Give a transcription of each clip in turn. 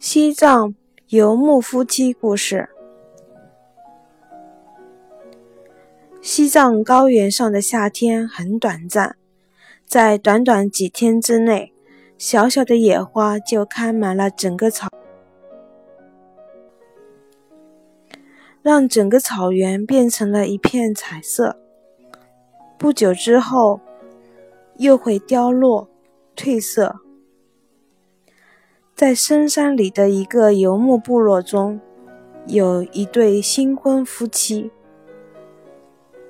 西藏游牧夫妻故事。西藏高原上的夏天很短暂，在短短几天之内，小小的野花就开满了整个草，让整个草原变成了一片彩色。不久之后，又会凋落、褪色。在深山里的一个游牧部落中，有一对新婚夫妻，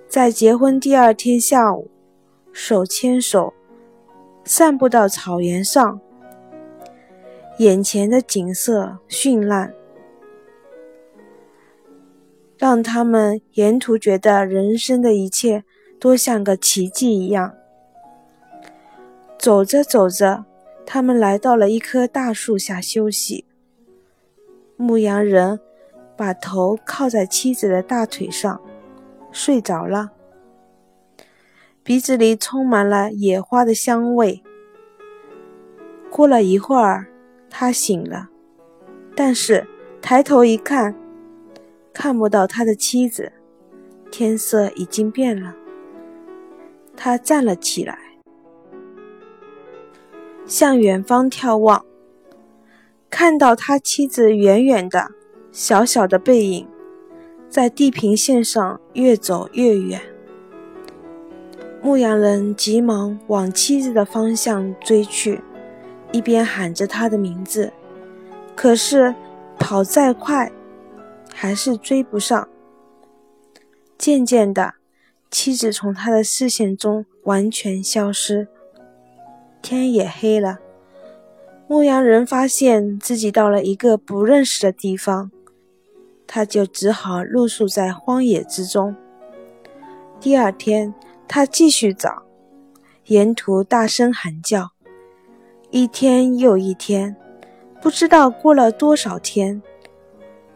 在结婚第二天下午，手牵手散步到草原上。眼前的景色绚烂，让他们沿途觉得人生的一切都像个奇迹一样。走着走着。他们来到了一棵大树下休息。牧羊人把头靠在妻子的大腿上，睡着了。鼻子里充满了野花的香味。过了一会儿，他醒了，但是抬头一看，看不到他的妻子。天色已经变了。他站了起来。向远方眺望，看到他妻子远远的、小小的背影，在地平线上越走越远。牧羊人急忙往妻子的方向追去，一边喊着他的名字，可是跑再快，还是追不上。渐渐的，妻子从他的视线中完全消失。天也黑了，牧羊人发现自己到了一个不认识的地方，他就只好露宿在荒野之中。第二天，他继续找，沿途大声喊叫，一天又一天，不知道过了多少天，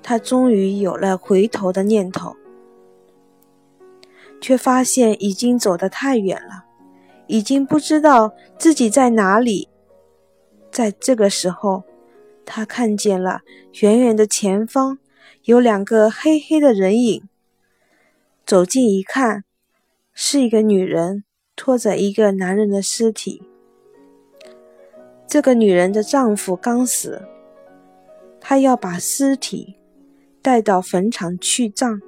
他终于有了回头的念头，却发现已经走得太远了。已经不知道自己在哪里。在这个时候，他看见了远远的前方有两个黑黑的人影。走近一看，是一个女人拖着一个男人的尸体。这个女人的丈夫刚死，她要把尸体带到坟场去葬，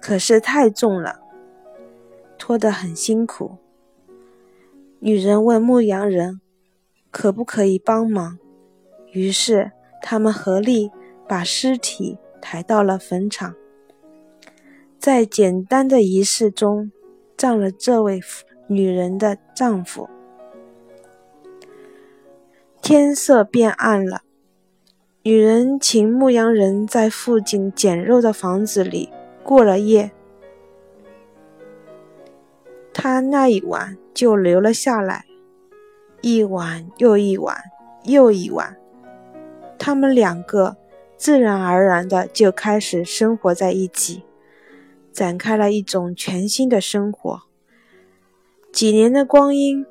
可是太重了。拖得很辛苦。女人问牧羊人：“可不可以帮忙？”于是他们合力把尸体抬到了坟场，在简单的仪式中葬了这位女人的丈夫。天色变暗了，女人请牧羊人在附近简陋的房子里过了夜。他那一晚就留了下来，一晚又一晚又一晚，他们两个自然而然的就开始生活在一起，展开了一种全新的生活。几年的光阴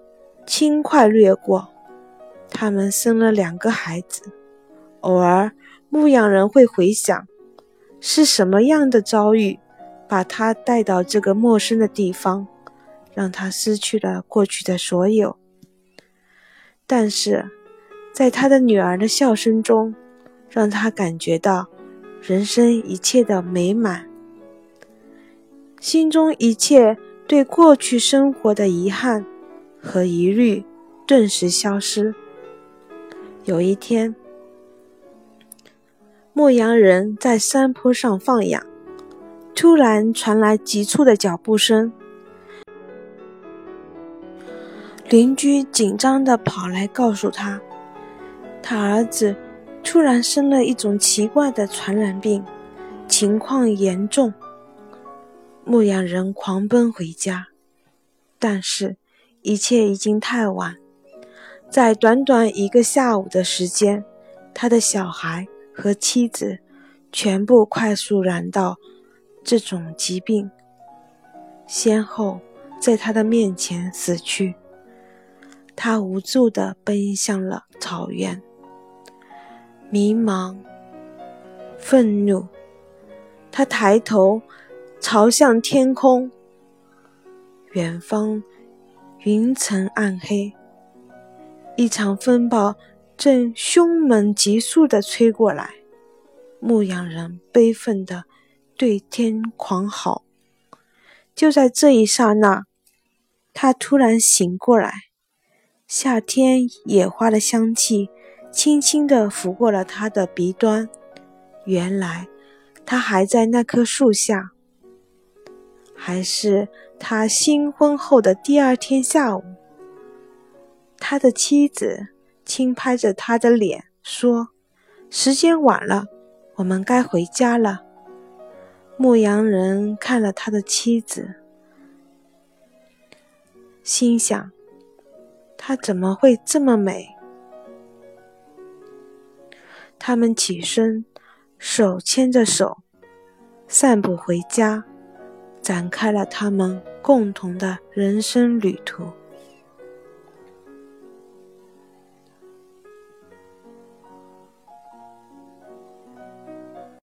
轻快掠过，他们生了两个孩子。偶尔，牧羊人会回想，是什么样的遭遇把他带到这个陌生的地方。让他失去了过去的所有，但是，在他的女儿的笑声中，让他感觉到人生一切的美满，心中一切对过去生活的遗憾和疑虑顿时消失。有一天，牧羊人在山坡上放羊，突然传来急促的脚步声。邻居紧张地跑来告诉他，他儿子突然生了一种奇怪的传染病，情况严重。牧羊人狂奔回家，但是，一切已经太晚。在短短一个下午的时间，他的小孩和妻子全部快速染到这种疾病，先后在他的面前死去。他无助地奔向了草原，迷茫、愤怒。他抬头朝向天空，远方云层暗黑，一场风暴正凶猛急速地吹过来。牧羊人悲愤地对天狂嚎。就在这一刹那，他突然醒过来，夏天野花的香气轻轻地拂过了他的鼻端。原来。他还在那棵树下，还是他新婚后的第二天下午。他的妻子轻拍着他的脸说：“时间晚了，我们该回家了。”牧羊人看了他的妻子，心想：“她怎么会这么美？”他们起身。手牵着手，散步回家，展开了他们共同的人生旅途。